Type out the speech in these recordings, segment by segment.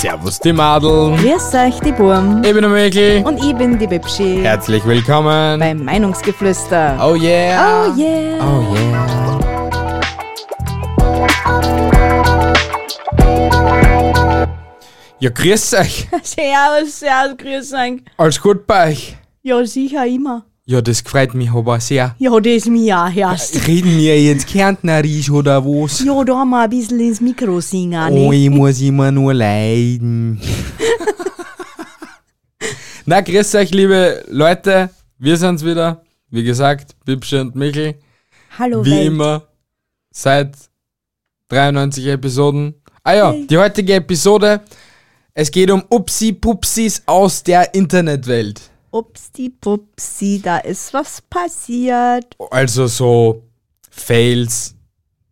Servus die Madeln. Grüß euch, die Burm. Ich bin der Mikl. Und ich bin die Bibschi. Herzlich willkommen. Beim Meinungsgeflüster. Oh yeah. Oh yeah. Oh yeah. Ja, grüß euch. Servus, servus, grüß euch. Alles gut bei euch? Ja, sicher immer. Ja, das freut mich aber sehr. Ja, das mir auch erst. Reden wir jetzt Kärntnerisch oder was? Ja, da haben wir ein bisschen ins Mikro singen, Oh, ne? ich muss immer nur leiden. Na, grüß euch, liebe Leute. Wir sind's wieder. Wie gesagt, Bibsche und Michel. Hallo, Wie Welt. immer, seit 93 Episoden. Ah ja, Hey. die heutige Episode. Es geht um Upsi-Pupsis aus der Internetwelt. Upsi, pupsi, da ist was passiert. Also so Fails,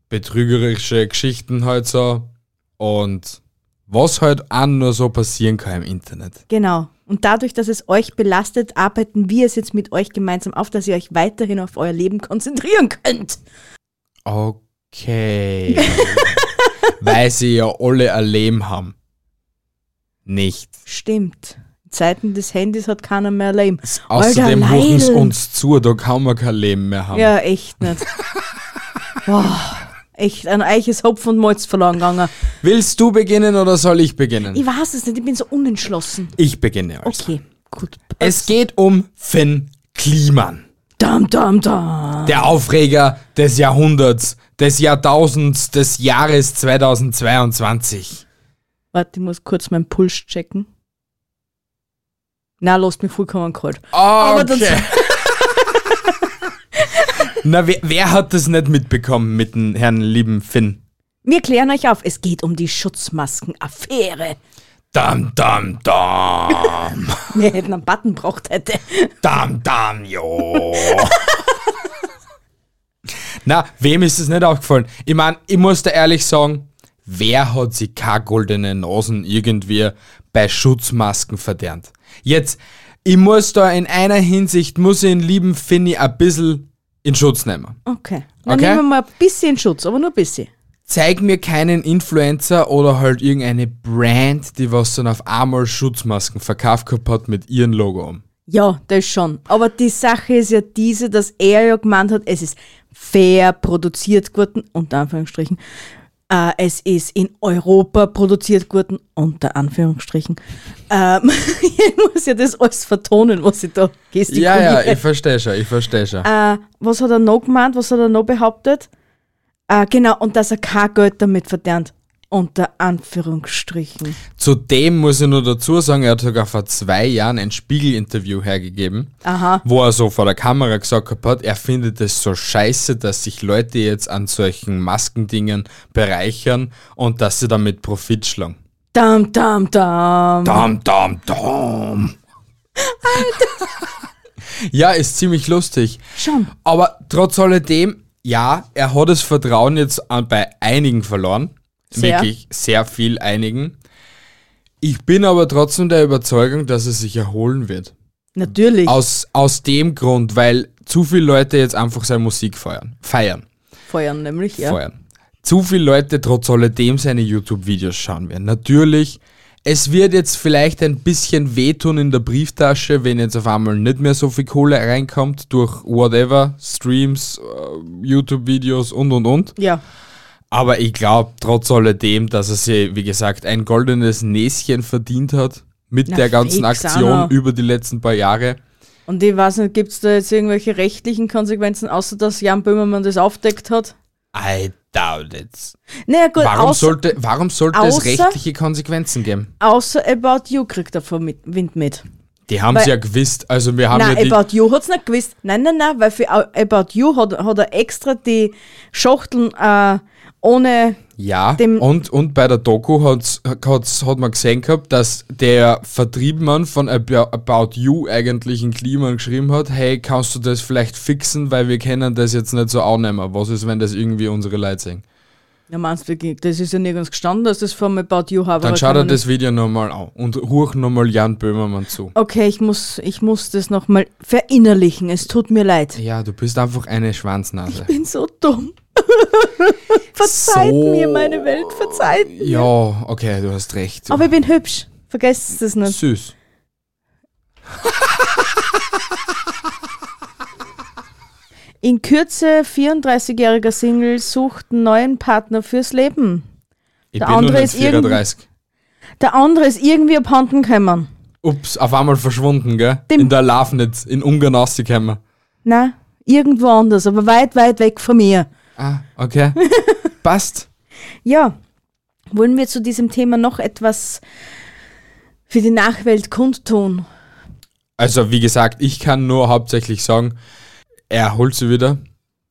betrügerische Geschichten halt so. Und was halt auch nur so passieren kann im Internet. Genau. Und dadurch, dass es euch belastet, arbeiten wir es jetzt mit euch gemeinsam auf, dass ihr euch weiterhin auf euer Leben konzentrieren könnt. Okay. Weil sie ja alle ein Leben haben. Nicht. Stimmt. Zeiten des Handys hat keiner mehr Leben. Außerdem rufen sie uns zu, da kann man kein Leben mehr haben. Ja, echt nicht. Boah, echt, ein eiches Hopf und Malz verloren gegangen. Willst du beginnen oder soll ich beginnen? Ich weiß es nicht, ich bin so unentschlossen. Ich beginne also. Okay, gut. Es geht um Finn Kliman. Dam, dam, dam. Der Aufreger des Jahrhunderts, des Jahrtausends, des Jahres 2022. Warte, ich muss kurz meinen Puls checken. Na, lasst mich vollkommen kalt. Okay. das- Na, wer, wer hat das nicht mitbekommen mit dem Herrn lieben Finn? Wir klären euch auf, es geht um die Schutzmaskenaffäre. Dam, dam, dam. Wir hätten einen Button braucht hätte. dam, dam, jo. Na, wem ist es nicht aufgefallen? Ich meine, ich muss da ehrlich sagen, wer hat sich keine goldene Nasen irgendwie bei Schutzmasken verdient? Jetzt, ich muss da in einer Hinsicht, muss ich den lieben Finny ein bisschen in Schutz nehmen. Okay. Dann Okay. nehmen wir mal ein bisschen Schutz, aber nur ein bisschen. Zeig mir keinen Influencer oder halt irgendeine Brand, die was dann auf einmal Schutzmasken verkauft gehabt hat mit ihrem Logo um. Ja, das schon. Aber die Sache ist ja diese, dass er ja gemeint hat, es ist fair produziert worden, unter Anführungsstrichen. Äh, es ist in Europa produziert worden, unter Anführungsstrichen. Ähm, ich muss ja das alles vertonen, was ich da Ja, gestikuliere. ja, ich verstehe schon, ich verstehe schon. äh, was hat er noch gemeint? Was hat er noch behauptet? Äh, genau, und dass er kein Geld damit verdient. Unter Anführungsstrichen. Zudem muss ich nur dazu sagen, er hat sogar vor zwei Jahren ein Spiegel-Interview hergegeben, Aha. wo er so vor der Kamera gesagt hat, er findet es so scheiße, dass sich Leute jetzt an solchen Maskendingen bereichern und dass sie damit Profit schlagen. Dam, dam, dam. Dam, dam, dam. ja, ist ziemlich lustig. Schon. Aber trotz alledem, ja, er hat das Vertrauen jetzt bei einigen verloren. Sehr. Wirklich sehr viel einigen. Ich bin aber trotzdem der Überzeugung, dass er sich erholen wird. Natürlich. Aus, aus dem Grund, weil zu viele Leute jetzt einfach seine Musik feiern. Feiern. Feuern nämlich, ja. Feiern. Zu viele Leute trotz alledem seine YouTube-Videos schauen werden. Natürlich, es wird jetzt vielleicht ein bisschen wehtun in der Brieftasche, wenn jetzt auf einmal nicht mehr so viel Kohle reinkommt durch whatever, Streams, äh, YouTube-Videos und und und. Ja. Aber ich glaube trotz alledem, dass er sich, wie gesagt, ein goldenes Näschen verdient hat mit Na, der ganzen Aktion über die letzten paar Jahre. Und ich weiß nicht, gibt es da jetzt irgendwelche rechtlichen Konsequenzen, außer dass Jan Böhmermann das aufdeckt hat? I doubt it. Naja, gut, Warum außer, sollte, warum sollte es außer- rechtliche Konsequenzen geben? außer About You kriegt er von mit, Wind mit. Die haben es ja gewusst. Also wir haben Nein, ja About You hat es nicht gewusst. Nein, nein, nein, weil für About You hat, hat er extra die Schachteln äh, ohne. Ja, dem- und, und bei der Doku hat's, hat's, hat man gesehen gehabt, dass der Vertriebmann von Ab- About You eigentlich in Kliman geschrieben hat, hey, kannst du das vielleicht fixen, weil wir können das jetzt nicht so annehmen. Was ist, wenn das irgendwie unsere Leute sehen? Ja, meinst du, das ist ja nirgends gestanden, dass das von About You habe. Dann schau dir das Video nochmal an und ruch nochmal Jan Böhmermann zu. Okay, ich muss, ich muss das nochmal verinnerlichen. Es tut mir leid. Ja, du bist einfach eine Schwanznase. Ich bin so dumm. verzeiht So- mir, meine Welt, verzeiht mir. Ja, okay, du hast recht. Aber ich bin hübsch. Vergesst es nicht. Süß. In Kürze 34-jähriger Single sucht einen neuen Partner fürs Leben. Ich Der bin andere ist irgend- 34. Der andere ist irgendwie abhanden gekommen. Ups, auf einmal verschwunden, gell? Dem- in der Lafnitz, in Ungarn rausgekommen. Na, irgendwo anders, aber weit, weit weg von mir. Ah, okay. Passt. Ja, wollen wir zu diesem Thema noch etwas für die Nachwelt kundtun? Also, wie gesagt, ich kann nur hauptsächlich sagen, er holt sie wieder.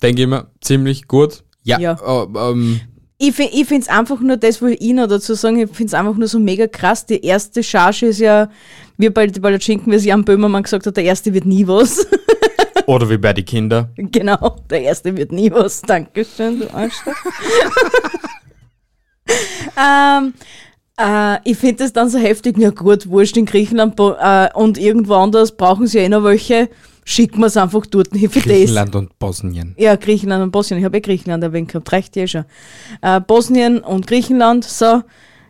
Denke ich mir, ziemlich gut. Ja. Ja. äh, ähm, Ich, ich finde es einfach nur, das will ich noch dazu sagen, ich finde es einfach nur so mega krass. Die erste Charge ist ja, wie bei der Schinken, wie es Jan Böhmermann gesagt hat, der erste wird nie was. oder wie bei den Kindern. genau, der erste wird nie was. Dankeschön, du Arschloch. ähm, äh, ich finde das dann so heftig, ja gut, wurscht in Griechenland äh, und irgendwo anders brauchen sie eh noch welche, schicken wir es einfach dort hin für das. Griechenland und Bosnien. Ja, Griechenland und Bosnien. Ich habe eh Griechenland erwähnt gehabt, reicht ja schon. Äh, Bosnien und Griechenland, so,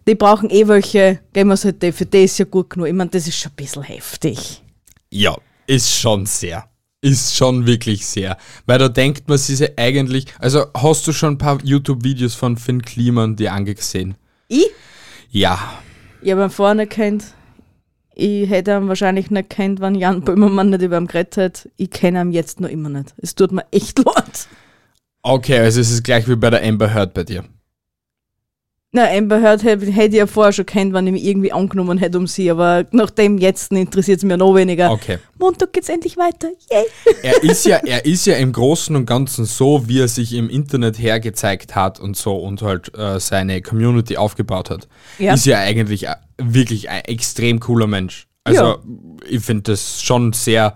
die brauchen eh welche, geben wir es halt, die, für ist ja gut genug. Ich meine, das ist schon ein bisschen heftig. Ja, ist schon sehr. Ist schon wirklich sehr. Weil da denkt man sich ja eigentlich. Also, hast du schon ein paar YouTube-Videos von Finn Kliman dir angesehen? Ich? Ja. Ich habe ihn vorher nicht kennt. Ich hätte ihn wahrscheinlich nicht kennt, wenn Jan Böhmermann nicht über ihn geredet hat. Ich kenne ihn jetzt noch immer nicht. Es tut mir echt leid. Okay, also es ist gleich wie bei der Amber Heard bei dir. Na, Amber Heard hätte hätte ich ja vorher schon kennt, wenn ich mich irgendwie angenommen hätte um sie, aber nach dem jetzt interessiert es mir noch weniger. Okay. Montag geht's endlich weiter. Yay! Er ist ja, er ist ja im Großen und Ganzen so, wie er sich im Internet hergezeigt hat und so und halt äh, seine Community aufgebaut hat. Ja. Ist ja eigentlich äh, wirklich ein extrem cooler Mensch. Also Ja. ich finde das schon sehr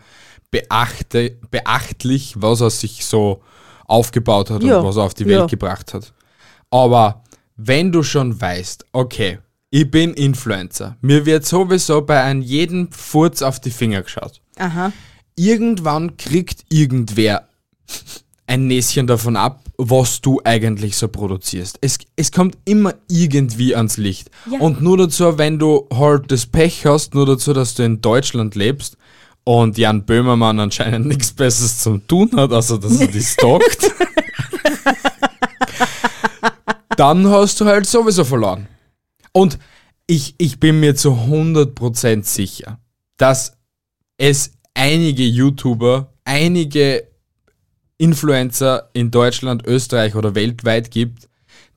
beachte, beachtlich, was er sich so aufgebaut hat Ja. und was er auf die Welt gebracht hat. Aber wenn du schon weißt, okay, ich bin Influencer, mir wird sowieso bei einem jeden Furz auf die Finger geschaut Aha. irgendwann kriegt irgendwer ein Näschen davon ab, was du eigentlich so produzierst. Es, es kommt immer irgendwie ans Licht. Ja. Und nur dazu, wenn du halt das Pech hast, nur dazu, dass du in Deutschland lebst und Jan Böhmermann anscheinend nichts Besseres zum tun hat, außer dass er dich stalkt, dann hast du halt sowieso verloren. Und ich, ich bin mir zu 100% sicher, dass es einige YouTuber, einige Influencer in Deutschland, Österreich oder weltweit gibt,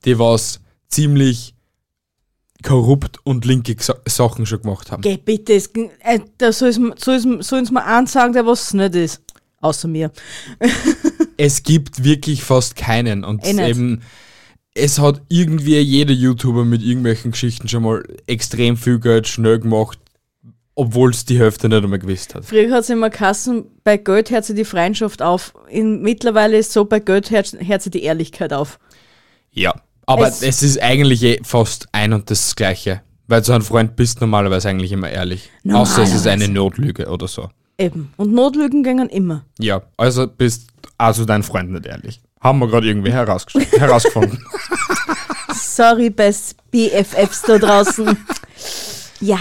die was ziemlich korrupt und linke Sa- Sachen schon gemacht haben. Geh bitte, es, äh, da sollen sie mir eins sagen, der was es nicht ist. Außer mir. Es gibt wirklich fast keinen und nicht. eben es hat irgendwie jeder YouTuber mit irgendwelchen Geschichten schon mal extrem viel Geld schnell gemacht, obwohl es die Hälfte nicht einmal gewusst hat. Früher hat es immer Kassen, bei Geld hört sie die Freundschaft auf. In, mittlerweile ist so, bei Geld hört, hört sie die Ehrlichkeit auf. Ja, aber Es- es, ist eigentlich eh fast ein und das Gleiche. Weil so ein Freund bist normalerweise eigentlich immer ehrlich. Außer es ist eine Notlüge oder so. Eben. Und Notlügen gingen immer. Ja, also bist also dein Freund nicht ehrlich. Haben wir gerade irgendwie herausgefunden. Sorry, best BFFs da draußen. ja.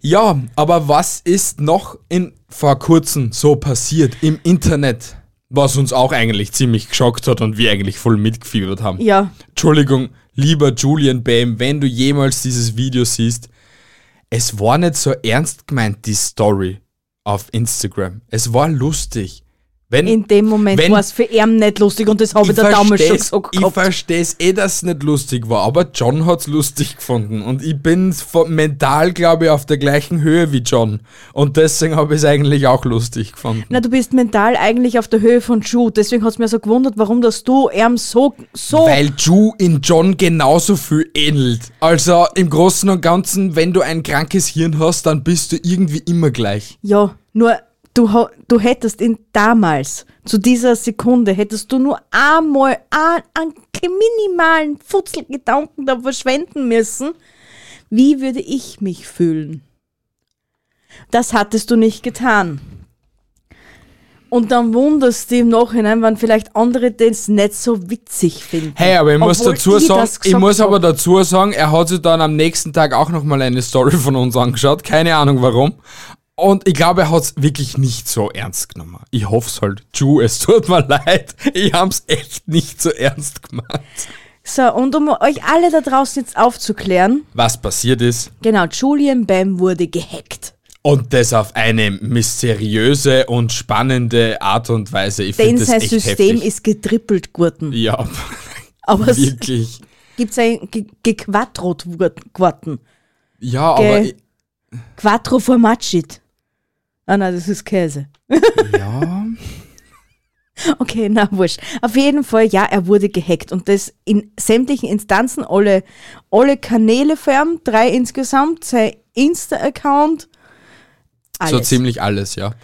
Ja, aber was ist noch in vor kurzem so passiert im Internet, was uns auch eigentlich ziemlich geschockt hat und wir eigentlich voll mitgefiebert haben? Ja. Entschuldigung, lieber Julian Bam, wenn du jemals dieses Video siehst, es war nicht so ernst gemeint, die Story auf Instagram. Es war lustig. Wenn, In dem Moment war es für ihn nicht lustig und das habe ich, der damals schon gesagt ich verstehe es eh, dass es nicht lustig war, aber John hat es lustig gefunden und ich bin mental, glaube ich, auf der gleichen Höhe wie John und deswegen habe ich es eigentlich auch lustig gefunden. Na, du bist mental eigentlich auf der Höhe von Jude. Deswegen hat es mir so gewundert, warum dass du ihm so, so Weil Ju in John genauso viel ähnelt. Also im Großen und Ganzen, wenn du ein krankes Hirn hast, dann bist du irgendwie immer gleich. Ja, nur du, du hättest ihn damals, zu dieser Sekunde, hättest du nur einmal ein- einen minimalen Futzelgedanken da verschwenden müssen, wie würde ich mich fühlen? Das hattest du nicht getan. Und dann wunderst du im Nachhinein, wann vielleicht andere das nicht so witzig finden. Hey, aber ich muss Obwohl dazu sagen, ich muss aber dazu sagen, er hat sich dann am nächsten Tag auch nochmal eine Story von uns angeschaut. Keine Ahnung warum. Und ich glaube, er hat es wirklich nicht so ernst genommen. Ich hoffe es halt. Ju, es tut mir leid. Ich hab's echt nicht so ernst gemacht. So, und um euch alle da draußen jetzt aufzuklären, Was passiert ist. genau, Julian Bam wurde gehackt. Und das auf eine mysteriöse und spannende Art und Weise. Ich Denn sein System heftig. ist getrippelt geworden. ja, Aber es wirklich. gibt ein ge- geworden. Ja, aber Ge- Quattro Formaggi. Ah nein, das ist Käse. ja, Okay, na wurscht. Auf jeden Fall, ja, er wurde gehackt und das in sämtlichen Instanzen, alle, alle Kanäle fern, drei insgesamt, sein Insta-Account, so ziemlich alles, ja.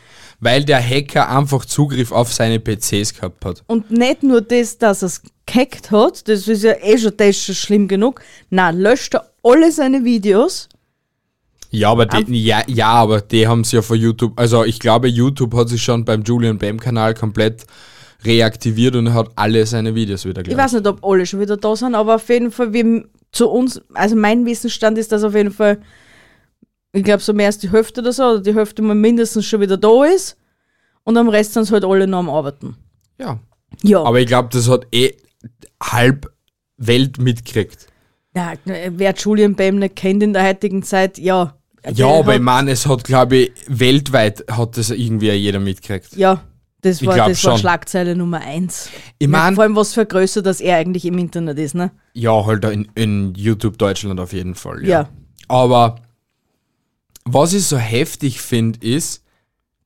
Weil der Hacker einfach Zugriff auf seine PCs gehabt hat. Und nicht nur das, dass er es gehackt hat, das ist ja eh schon, das schon schlimm genug. Nein, löscht er alle seine Videos. Ja, aber die, ja, ja, aber die haben es ja von YouTube, also ich glaube, YouTube hat sich schon beim Julian Bam Kanal komplett reaktiviert und er hat alle seine Videos wieder Ich gelöscht. weiß nicht, ob alle schon wieder da sind, aber auf jeden Fall, wie zu uns, also mein Wissensstand ist, dass auf jeden Fall, ich glaube, so mehr als die Hälfte oder so, oder die Hälfte mal mindestens schon wieder da ist. Und am Rest sind sie halt alle noch am Arbeiten. Ja. Ja, Aber ich glaube, das hat eh halb Welt mitgekriegt. ja wer Julian Bam nicht kennt in der heutigen Zeit, ja. Ja, aber hat, ich meine, es hat, glaube ich, weltweit hat das irgendwie jeder mitgekriegt. Ja, das war, das war. Schlagzeile Nummer eins. Ich Vor meine, allem, was für Größe, dass er eigentlich im Internet ist, ne? ja, halt in, in YouTube Deutschland auf jeden Fall. Ja. Aber was ich so heftig finde, ist,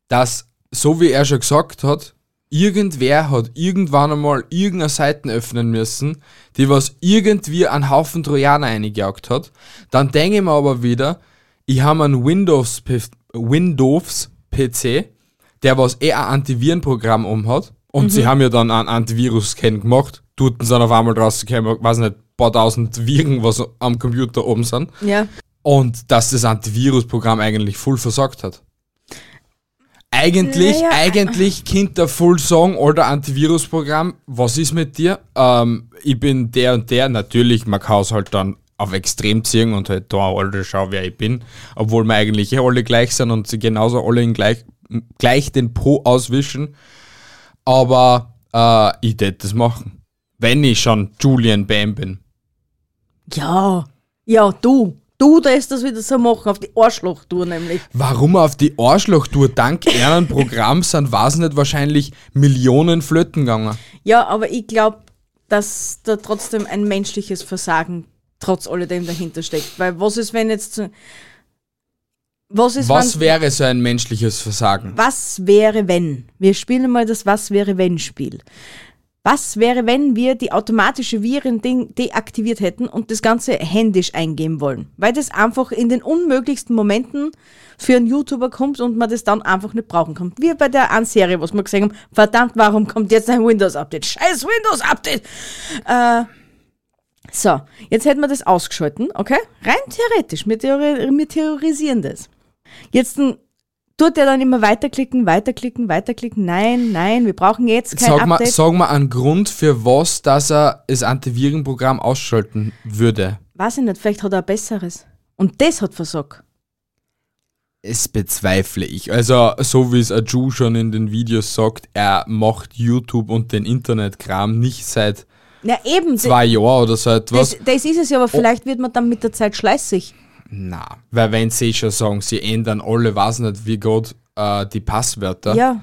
dass, so wie er schon gesagt hat, irgendwer hat irgendwann einmal irgendeine Seiten öffnen müssen, die was irgendwie einen Haufen Trojaner eingejagt hat. Dann denke ich mir aber wieder, ich habe einen Windows, Windows PC, der was eh ein Antivirenprogramm umhat. Und sie haben ja dann einen Antivirus-Scan gemacht. Dort sind auf einmal rausgekommen, weiß nicht, paar tausend Viren, was am Computer oben sind. Ja. Und dass das Antivirusprogramm eigentlich voll versagt hat. Eigentlich, Naja. eigentlich könnte der voll sagen, alter Antivirusprogramm, was ist mit dir? Ähm, ich bin der und der. Natürlich, man kann es halt dann auf extrem ziehen und halt da, alter, schau, wer ich bin. Obwohl wir eigentlich eh alle gleich sind und sie genauso alle in gleich, gleich den Po auswischen. Aber äh, ich tät das machen. Wenn ich schon Julian Bam bin. Ja. Ja, du. Du darfst das wieder so machen, auf die Arschlochtour nämlich. Warum auf die Arschlochtour dank einem Programm sind, weiß nicht, wahrscheinlich Millionen Flöten gegangen. Ja, aber ich glaube, dass da trotzdem ein menschliches Versagen trotz alledem dahinter steckt. Weil was ist, wenn jetzt. Was ist, Was wäre so ein menschliches Versagen? was wäre, wenn? Wir spielen mal das Was wäre, wenn Spiel. Was wäre, wenn wir die automatische Viren-Ding deaktiviert hätten und das Ganze händisch eingeben wollen? Weil das einfach in den unmöglichsten Momenten für einen YouTuber kommt und man das dann einfach nicht brauchen kann. Wie bei der einen Serie, was wir gesehen haben. Verdammt, warum kommt jetzt ein Windows-Update? Scheiß Windows-Update! Äh, so, jetzt hätten wir das ausgeschalten, okay? Rein theoretisch, wir, theori wir theorisieren das. Jetzt n- tut er dann immer weiterklicken, weiterklicken, weiterklicken. Nein, nein, wir brauchen jetzt kein Sag mal, Update. sag mal einen Grund für was, dass er das Antivirenprogramm ausschalten würde. Weiß ich nicht, vielleicht hat er ein besseres. Und das hat versagt. Es bezweifle ich. Also, so wie es Aju schon in den Videos sagt, er macht YouTube und den Internetkram nicht seit Ja, eben. zwei Jahren oder so etwas. das, das ist es ja, aber vielleicht wird man dann mit der Zeit schleißig. Na, weil wenn sie schon sagen, sie ändern alle, weiß nicht wie Gott, äh, die Passwörter, Ja.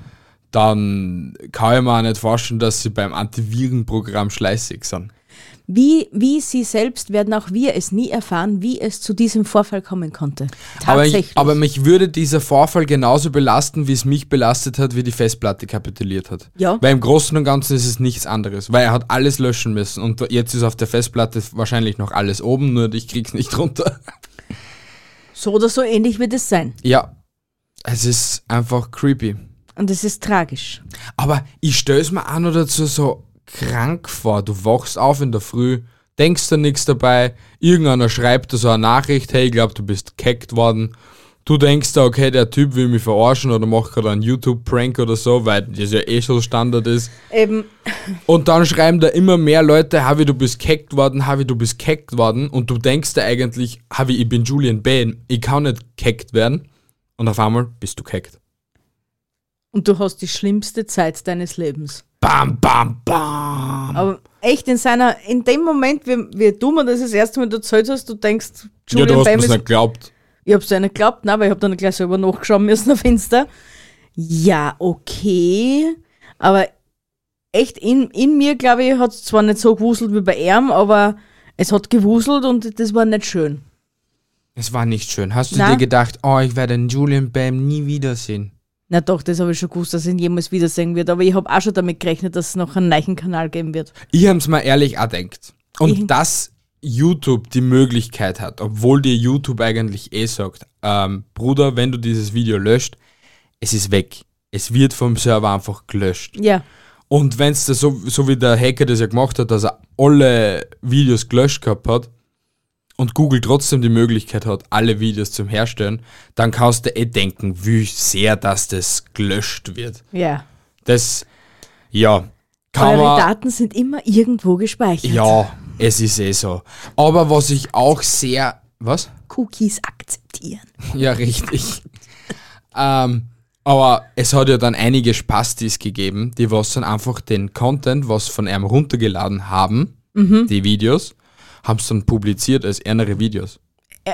dann kann ich mir auch nicht vorstellen, dass sie beim Antivirenprogramm schleißig sind. Wie, wie sie selbst werden auch wir es nie erfahren, wie es zu diesem Vorfall kommen konnte. Aber, Tatsächlich. ich, aber mich würde dieser Vorfall genauso belasten, wie es mich belastet hat, wie die Festplatte kapituliert hat. Ja. Weil im Großen und Ganzen ist es nichts anderes, weil er hat alles löschen müssen und jetzt ist auf der Festplatte wahrscheinlich noch alles oben, nur ich krieg's nicht runter. so oder so ähnlich wird es sein. Ja, es ist einfach creepy. Und das ist tragisch. Aber ich stell's mir auch noch dazu so krank vor. Du wachst auf in der Früh, denkst da nichts dabei, irgendeiner schreibt da so eine Nachricht, hey, ich glaub, du bist gehackt worden. Du denkst da, okay, der Typ will mich verarschen oder macht gerade einen YouTube-Prank oder so, weil das ja eh so Standard ist. Eben, Und dann schreiben da immer mehr Leute, Havi, du bist gehackt worden, Havi, du bist gehackt worden. Und du denkst da eigentlich, Havi, ich bin Julian Bain, ich kann nicht gehackt werden. Und auf einmal bist du gehackt. Und du hast die schlimmste Zeit deines Lebens. Bam, bam, bam. Aber echt in seiner, in dem Moment, wie, wie du mir das das erste Mal erzählt hast, du denkst, Ja, Julian du hast Bam ist nicht geglaubt. Ich hab's ja nicht geglaubt, nein, aber ich hab dann gleich selber nachgeschaut müssen auf Insta. Ja, okay. Aber echt, in, in mir, glaube ich, hat's zwar nicht so gewuselt wie bei ihm, aber es hat gewuselt und das war nicht schön. Es war nicht schön. Hast du Na? dir gedacht, oh, ich werde den Julian Bam nie wiedersehen? Na doch, das habe ich schon gewusst, dass ich ihn jemals wiedersehen wird, aber ich habe auch schon damit gerechnet, dass es noch einen neuen Kanal geben wird. Ich hab's mir ehrlich auch gedacht. Und Ich- dass YouTube die Möglichkeit hat, obwohl dir YouTube eigentlich eh sagt, ähm, Bruder, wenn du dieses Video löscht, es ist weg. Es wird vom Server einfach gelöscht. Ja, Und wenn es so, so wie der Hacker das ja gemacht hat, dass er alle Videos gelöscht gehabt hat und Google trotzdem die Möglichkeit hat, alle Videos zum Herstellen, dann kannst du eh denken, wie sehr dass das gelöscht wird. ja. Das, ja, kann Eure man. Daten sind immer irgendwo gespeichert. Ja, es ist eh so. Aber was ich auch sehr. Was? Cookies akzeptieren. Ja, richtig. ähm, aber es hat ja dann einige Spastis gegeben, die was dann einfach den Content, was von einem runtergeladen haben, Mhm. die Videos, haben es dann publiziert als ärmere Videos. Äh,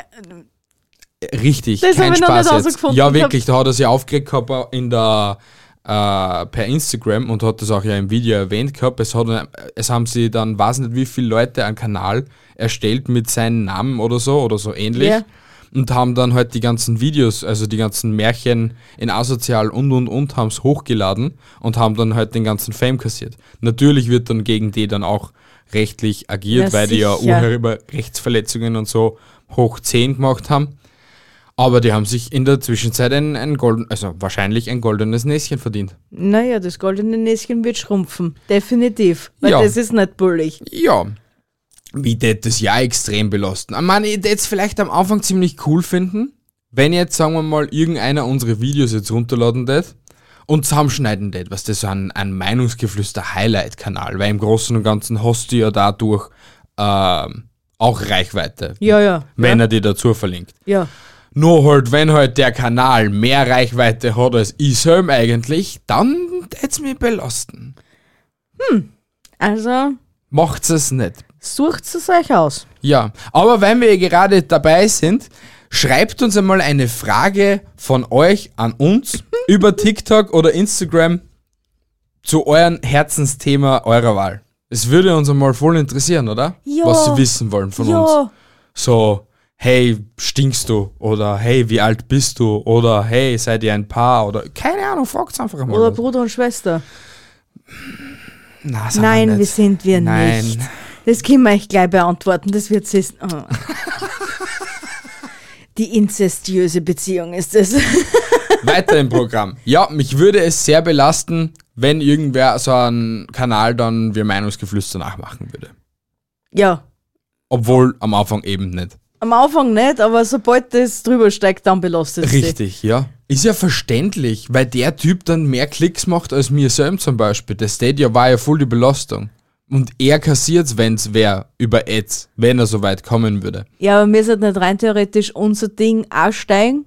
Richtig, Das kein Spaß jetzt. Ja, Ich wirklich, da hat er sich aufgeregt gehabt in der äh, per Instagram und hat das auch ja im Video erwähnt gehabt. Es, hat, es haben sie dann, weiß nicht wie viele Leute einen Kanal erstellt mit seinem Namen oder so oder so ähnlich. Ja. Und haben dann halt die ganzen Videos, also die ganzen Märchen in Asozial und und und, haben es hochgeladen und haben dann halt den ganzen Fame kassiert. Natürlich wird dann gegen die dann auch rechtlich agiert, Ja, weil die ja sicher. Urheberrechtsverletzungen und so hoch 10 gemacht haben. Aber die haben sich in der Zwischenzeit ein, ein golden, also wahrscheinlich ein goldenes Näschen verdient. Naja, das goldene Näschen wird schrumpfen. Definitiv. Weil Ja. das ist nicht bullig. Ja. Wie tät das ja extrem belasten. Ich meine, ich es vielleicht am Anfang ziemlich cool finden, wenn jetzt, sagen wir mal, irgendeiner unsere Videos jetzt runterladen tät und zusammenschneiden tät, was das so ein, ein Meinungsgeflüster-Highlight-Kanal, weil im Großen und Ganzen hast du ja dadurch ähm, auch Reichweite, Ja, ja. wenn ja. er die dazu verlinkt. ja. Nur halt, wenn halt der Kanal mehr Reichweite hat als ich selber eigentlich, dann tät's mich belasten. Also, Macht's es nicht. sucht es euch aus. Ja, aber wenn wir gerade dabei sind, schreibt uns einmal eine Frage von euch an uns über TikTok oder Instagram zu eurem Herzensthema eurer Wahl. Es würde uns einmal voll interessieren, oder? Ja. Was sie wissen wollen von uns. Ja, So, hey, stinkst du? Oder hey, wie alt bist du? Oder hey, seid ihr ein Paar? Oder keine Ahnung, fragt's einfach mal. oder was. Bruder und Schwester. Na, Nein, nicht. wir sind wir Nein. nicht. Das können wir euch gleich beantworten. Das wird. Oh. Die inzestiöse Beziehung ist es. Weiter im Programm. Ja, mich würde es sehr belasten, wenn irgendwer so einen Kanal dann wir Meinungsgeflüster nachmachen würde. ja, Obwohl am Anfang eben nicht. am Anfang nicht, aber sobald das drüber steigt, dann belastet es. Richtig, ja. Ist ja verständlich, weil der Typ dann mehr Klicks macht als mir selbst zum Beispiel. Der Stadia war ja voll die Belastung. Und er kassiert's, wenn's wer über Ads, wenn er so weit kommen würde. Ja, aber mir sollte nicht rein theoretisch unser Ding auch steigen,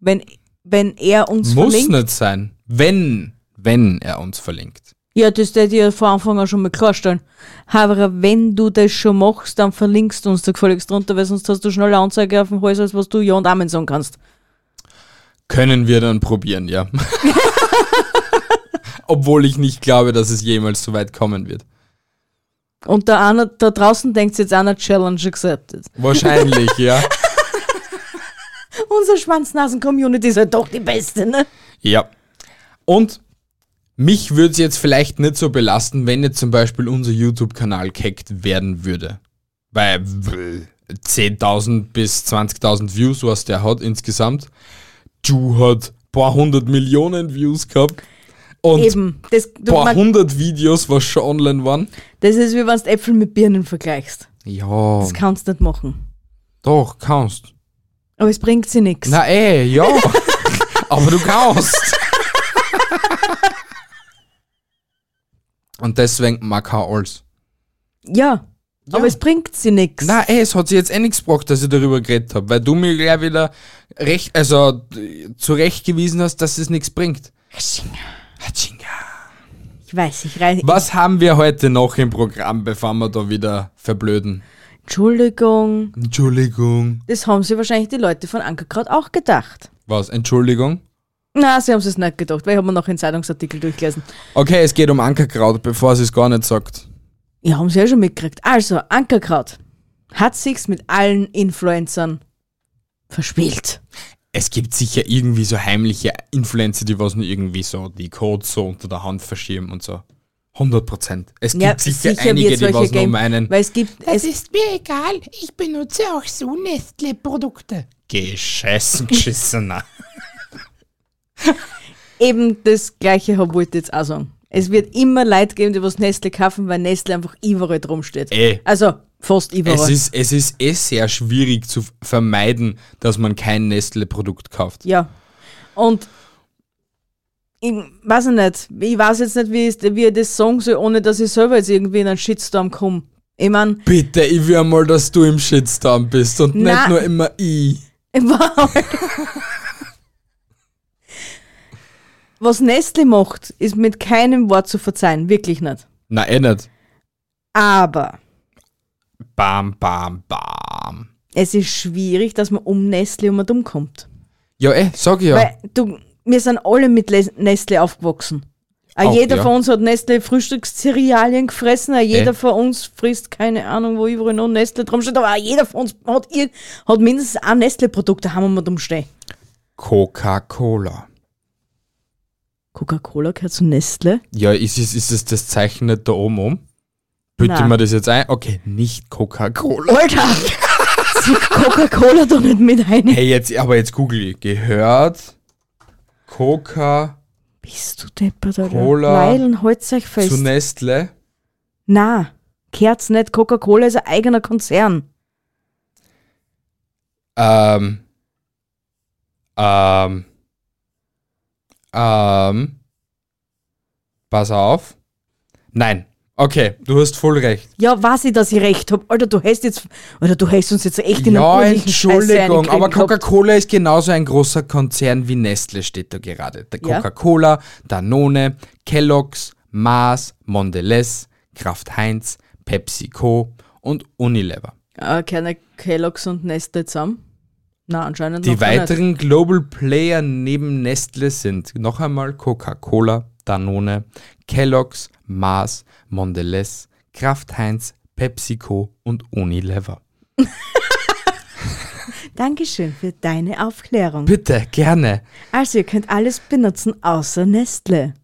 wenn, wenn er uns Muss verlinkt. nicht sein. Wenn, wenn er uns verlinkt. Ja, das hätte ich ja von Anfang an schon mal klarstellen. Aber wenn du das schon machst, dann verlinkst du uns da gefälligst drunter, weil sonst hast du schneller Anzeige auf dem Hals, als was du Ja und Amen sagen kannst. Können wir dann probieren, ja. Obwohl ich nicht glaube, dass es jemals so weit kommen wird. Und da, einer, da draußen denkt jetzt einer Challenge accepted. Wahrscheinlich, ja. Unsere Schwanznasen-Community ist halt doch die beste, ne? Ja. Und mich würde es jetzt vielleicht nicht so belasten, wenn jetzt zum Beispiel unser YouTube-Kanal gehackt werden würde. Weil w- 10.000 bis 20.000 Views, was der hat insgesamt. Du hat paar hundert Millionen Views gehabt. Und Eben. Das, du, paar man, hundert Videos, was schon online waren. das ist wie wenn du Äpfel mit Birnen vergleichst. Ja, Das kannst du nicht machen. doch, kannst. Aber es bringt sie nichts. Na ey, ja. Aber du kannst. Und deswegen mag ich alles. Ja. Aber es bringt sie nichts. Na ey, es hat sich jetzt eh nichts gebracht, dass ich darüber geredet habe, weil du mir gleich wieder recht, also zurechtgewiesen hast, dass es nichts bringt. Hatschinga. Ich weiß, ich rein. Was haben wir heute noch im Programm, bevor wir da wieder verblöden? Entschuldigung. Entschuldigung. Das haben sich wahrscheinlich die Leute von Ankerkraut auch gedacht. Was? Entschuldigung? Na, sie haben es nicht gedacht, weil ich habe mir noch einen Zeitungsartikel durchgelesen. Okay, es geht um Ankerkraut, bevor sie es gar nicht sagt. Ja, haben sie ja schon mitgekriegt. Also, Ankerkraut hat sich's mit allen Influencern verspielt. Es gibt sicher irgendwie so heimliche Influencer, die was nur irgendwie so die Codes so unter der Hand verschieben und so. 100 Prozent. Es gibt sicher, einige, wird's die was nur geben, meinen. Weil es gibt, es, ist mir egal, ich benutze auch so Nestle-Produkte. Geschissen, geschissener. eben das Gleiche wollte ich jetzt auch sagen. Es wird immer Leute geben, die was Nestle kaufen, weil Nestle einfach überall drum steht. Ey. Also, fast überall. Es ist, es ist eh sehr schwierig zu vermeiden, dass man kein Nestle-Produkt kauft. Ja. Und ich weiß nicht, ich weiß jetzt nicht, wie ich, wie ich das sagen soll, ohne dass ich selber jetzt irgendwie in einen Shitstorm komme. Ich mein, Bitte, ich will mal, dass du im Shitstorm bist und Na. nicht nur immer ich. was Nestle macht, ist mit keinem Wort zu verzeihen, wirklich nicht. Na, eh nicht. Aber Bam, bam, bam. es ist schwierig, dass man um Nestle um und um kommt. Ja, eh, sag ich ja. Weil du, wir sind alle mit Les- Nestle aufgewachsen. Auch jeder ja. von uns hat Nestle Frühstückscerealien gefressen, jeder Eh. von uns frisst keine Ahnung, wo überall noch Nestle drum steht, aber auch jeder von uns hat, ir- hat mindestens ein Nestle-Produkt daheim wir drum stehen. Coca-Cola. Coca-Cola gehört zu Nestle. Ja, ist es, ist es das Zeichen nicht da oben um? Bitte mir das jetzt ein? Okay, nicht Coca-Cola. Alter! Coca-Cola da nicht mit rein. Hey, jetzt, aber jetzt google ich. Gehört Coca Bist du deppert, Alter? Cola Leilen, halt's euch fest. zu Nestle? Na, gehört's nicht. Coca-Cola ist ein eigener Konzern. Ähm. Ähm. Ähm. Pass auf. Nein. Okay, du hast voll recht. Ja, weiß ich, dass ich recht hab. Alter, du hast jetzt, Alter, du hast uns jetzt echt in Ja, einen urlichen Scheiße Entschuldigung, aber. Coca-Cola ist genauso ein großer Konzern wie Nestle, steht da gerade. Der Ja. Coca-Cola, Danone, Kellogg's, Mars, Mondelez, Kraft Heinz, PepsiCo und Unilever. Ah, keine Kellogg's und Nestle zusammen? Na, anscheinend Die gar nicht. weiteren Global Player neben Nestle sind noch einmal Coca-Cola, Danone, Kellogg's, Mars, Mondelez, Kraft Heinz, PepsiCo und Unilever. Dankeschön für deine Aufklärung. Bitte, gerne. Also, ihr könnt alles benutzen außer Nestle.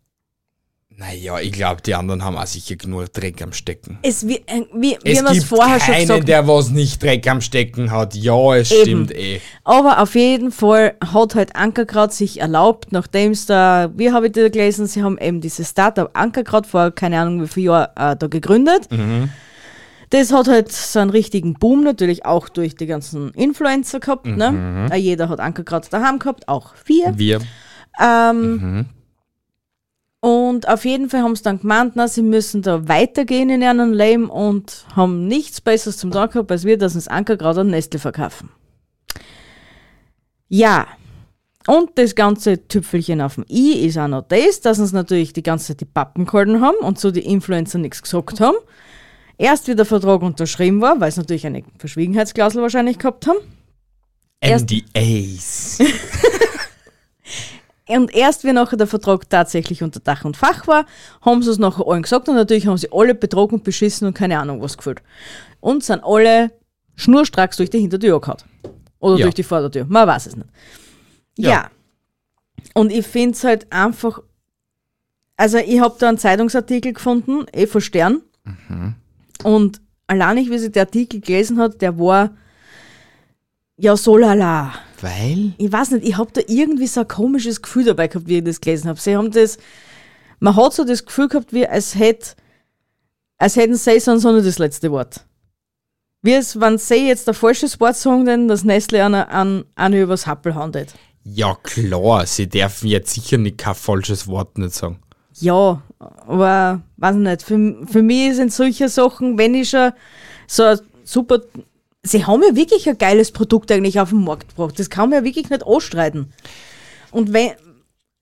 Naja, ich glaube, die anderen haben auch sicher genug Dreck am Stecken. Es, wie, äh, wie, wie Es gibt vorher schon keinen, gesagt der was nicht Dreck am Stecken hat. Ja, es Eben. stimmt eh. Aber auf jeden Fall hat halt Ankerkraut sich erlaubt, nachdem es da, wie habe ich da gelesen, sie haben eben dieses Startup Ankerkraut vor keine Ahnung wie viel Jahren äh, da gegründet. Das hat halt so einen richtigen Boom natürlich auch durch die ganzen Influencer gehabt. Ne? Äh, Jeder hat Ankerkraut daheim gehabt, auch wir. Wir. Ähm, Und auf jeden Fall haben sie dann gemeint, na, sie müssen da weitergehen in ihrem Leben und haben nichts Besseres zum Tag gehabt, als wir, dass das Ankerkraut an Nestle verkaufen. Ja. Und das ganze Tüpfelchen auf dem i ist auch noch das, dass uns natürlich die ganze Zeit die Pappen gehalten haben und so die Influencer nichts gesagt haben. Erst wie der Vertrag unterschrieben war, weil sie natürlich eine Verschwiegenheitsklausel wahrscheinlich gehabt haben. Erst- NDAs. Und erst wie nachher der Vertrag tatsächlich unter Dach und Fach war, haben sie es nachher allen gesagt und natürlich haben sie alle betrogen, beschissen und keine Ahnung was gefühlt. Und sind alle schnurstracks durch die Hintertür gehauen. Oder Ja. durch die Vordertür. Man weiß es nicht. Ja. Ja. Und ich finde es halt einfach. Also, ich habe da einen Zeitungsartikel gefunden, eh von Stern. Und allein ich, wie sie der Artikel gelesen hat, der war ja so lala. Weil? Ich weiß nicht, ich habe da irgendwie so ein komisches Gefühl dabei gehabt, wie ich das gelesen habe. Sie haben das, man hat so das Gefühl gehabt, wie als hätte, als hätten sie so nicht das letzte Wort. Wie es, wenn sie jetzt ein falsches Wort sagen, denn das Nestle an, an, an übers Happel handelt. Ja, klar, sie dürfen jetzt sicher nicht kein falsches Wort nicht sagen. Ja, aber weiß ich nicht. Für, für mich sind solche Sachen, wenn ich schon so ein super. Sie haben ja wirklich ein geiles Produkt eigentlich auf den Markt gebracht. Das kann man ja wirklich nicht ausstreiten. Und wenn.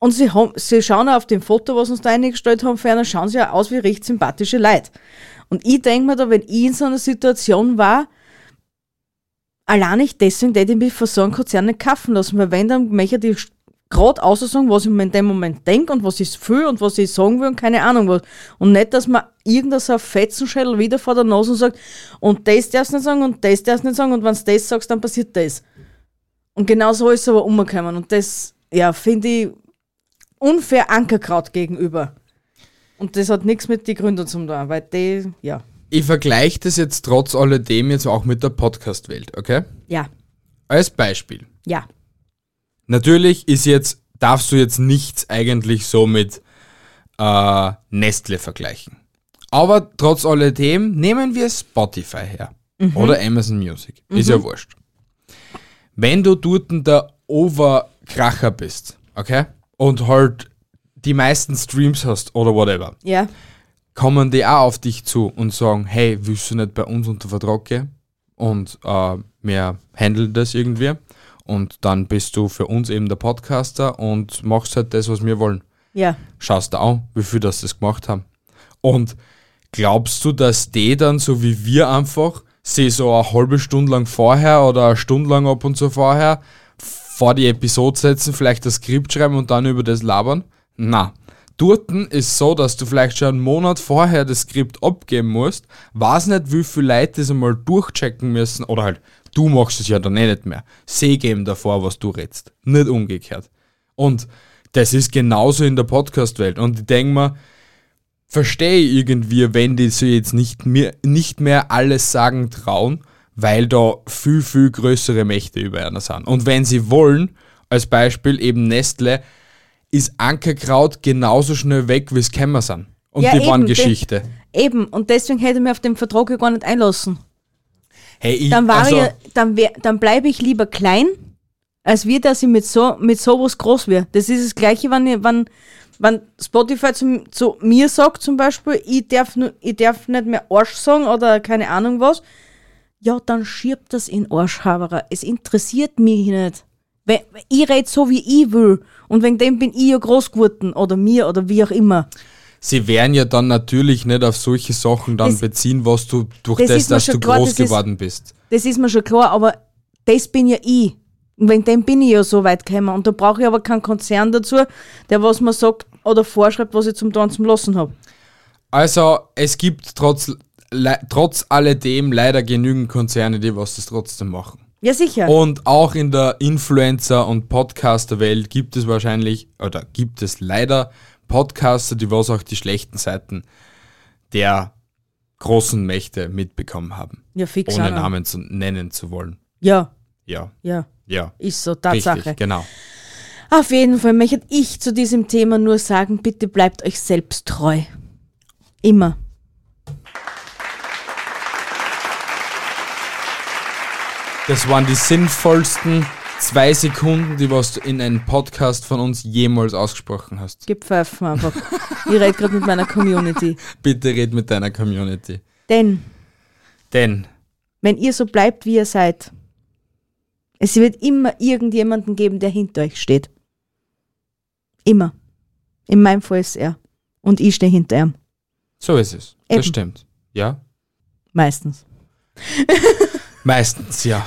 Und sie, haben, sie schauen auf dem Foto, was uns da eingestellt haben, ferner schauen sie ja aus wie recht sympathische Leute. Und ich denke mir da, wenn ich in so einer Situation war, allein nicht deswegen, hätte ich mich von so einem Konzern nicht kaufen lassen, weil wenn, dann möchte ich gerade aussagen, was ich mir in dem Moment denke und was ich fühle und was ich sagen will und keine Ahnung was. Und nicht, dass man irgendein so Fetzenschädel wieder vor der Nase und sagt, und das darfst du nicht sagen und das darfst du nicht sagen und wenn du das sagst, dann passiert das. Und genau so ist es aber umgekommen. Und das, ja, finde ich unfair Ankerkraut gegenüber. Und das hat nichts mit den Gründern zu tun, weil die, ja. Ich vergleiche das jetzt trotz alledem jetzt auch mit der Podcast-Welt, okay? Ja, Als Beispiel. ja. Natürlich ist jetzt, darfst du jetzt nichts eigentlich so mit äh, Nestle vergleichen. Aber trotz alledem nehmen wir Spotify her. Oder Amazon Music. Ist ja wurscht. Wenn du dort der Overkracher bist, okay? Und halt die meisten Streams hast oder whatever, Ja, kommen die auch auf dich zu und sagen, hey, willst du nicht bei uns unter Vertrag gehen? Und äh, wir handeln das irgendwie. Und dann bist du für uns eben der Podcaster und machst halt das, was wir wollen. ja. Schaust du an, wie viel das das gemacht haben. Und glaubst du, dass die dann, so wie wir einfach, sie so eine halbe Stunde lang vorher oder eine Stunde lang ab und zu vorher vor die Episode setzen, vielleicht das Skript schreiben und dann über das labern? Na. Dorten ist so, dass du vielleicht schon einen Monat vorher das Skript abgeben musst, weiß nicht, wie viele Leute das einmal durchchecken müssen, oder halt, du machst es ja dann eh nicht mehr. Sie geben davor, was du redst, nicht umgekehrt. Und das ist genauso in der Podcast-Welt. Und ich denke mir, verstehe ich irgendwie, wenn die so jetzt nicht mehr, nicht mehr alles sagen trauen, weil da viel, viel größere Mächte über einer sind. Und wenn sie wollen, als Beispiel eben Nestle, ist Ankerkraut genauso schnell weg, wie es Kämmer sind. Und Ja, die waren eben, Geschichte. Eben, und deswegen hätte ich mich auf den Vertrag ja gar nicht einlassen. Hey, ich, Dann, war also, ich, dann, wär, dann bleibe ich lieber klein, als wir, dass ich mit, so, mit sowas groß wäre. Das ist das Gleiche, wenn, ich, wenn, wenn Spotify zu, zu mir sagt zum Beispiel, ich darf, ich darf nicht mehr Arsch sagen oder keine Ahnung was, ja, dann schiebt das in Arschhaberer. Es interessiert mich nicht. Weil ich rede so, wie ich will. Und wegen dem bin ich ja groß geworden. Oder mir, oder wie auch immer. Sie werden ja dann natürlich nicht auf solche Sachen dann Das- beziehen, was du durch das das, dass du klar, groß das ist- geworden bist. Das ist mir schon klar, aber das bin ja ich. Und wegen dem bin ich ja so weit gekommen. Und da brauche ich aber keinen Konzern dazu, der was mir sagt oder vorschreibt, was ich zum Tun zum Lassen habe. Also, es gibt trotz, le, trotz alledem leider genügend Konzerne, die was das trotzdem machen. Ja, sicher. Und auch in der Influencer- und Podcaster-Welt gibt es wahrscheinlich, oder gibt es leider Podcaster, die was auch die schlechten Seiten der großen Mächte mitbekommen haben. ja, fix. Ohne. Namen zu nennen zu wollen. Ja, Ja, ja. ja. Ist so, Tatsache. Richtig, genau. Auf jeden Fall möchte ich zu diesem Thema nur sagen, bitte bleibt euch selbst treu. Immer. Das waren die sinnvollsten zwei Sekunden, die was du in einem Podcast von uns jemals ausgesprochen hast. Gib Pfeifen einfach. ich rede gerade mit meiner Community. Bitte red mit deiner Community. Denn, Denn wenn ihr so bleibt, wie ihr seid, es wird immer irgendjemanden geben, der hinter euch steht. Immer. In meinem Fall ist er. Und ich stehe hinter ihm. so ist es. Das Eben. stimmt. Ja? Meistens. Meistens, ja.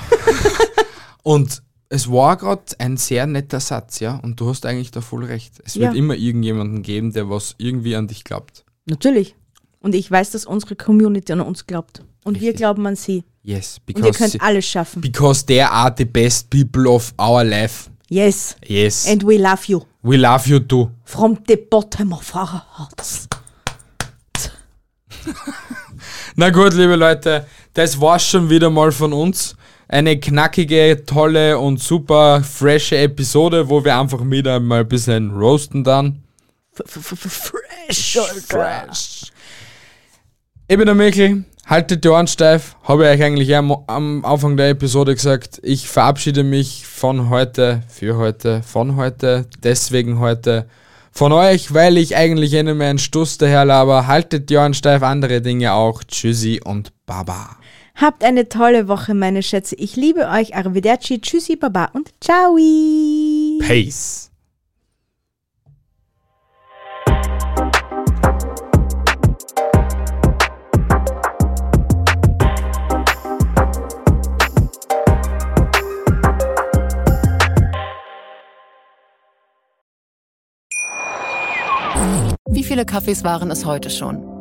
Und es war gerade ein sehr netter Satz, ja. Und du hast eigentlich da voll recht. Es wird Ja. immer irgendjemanden geben, der was irgendwie an dich glaubt. Natürlich. Und ich weiß, dass unsere Community an uns glaubt. Und wir Richtig. glauben an sie. Yes, Und ihr because, könnt alles schaffen. because they are the best people of our life. Yes. Yes. And we love you. we love you too. From the bottom of our hearts. Na gut, liebe Leute, das war's schon wieder mal von uns. Eine knackige, tolle und super frische Episode, wo wir einfach wieder mal ein bisschen roasten dann. Fresh, Fresh. Ich bin der Mikkel, haltet die Ohren steif, habe ich euch eigentlich am, am Anfang der Episode gesagt. Ich verabschiede mich von heute, für heute, von heute, deswegen heute. Von euch, weil ich eigentlich eh nur mehr einen Stuss daher laber. Haltet die Ohren steif, andere Dinge auch. Tschüssi und Baba. Habt eine tolle Woche, meine Schätze. Ich liebe euch. Arrivederci, tschüssi, baba und ciao. Peace. Wie viele Kaffees waren es heute schon?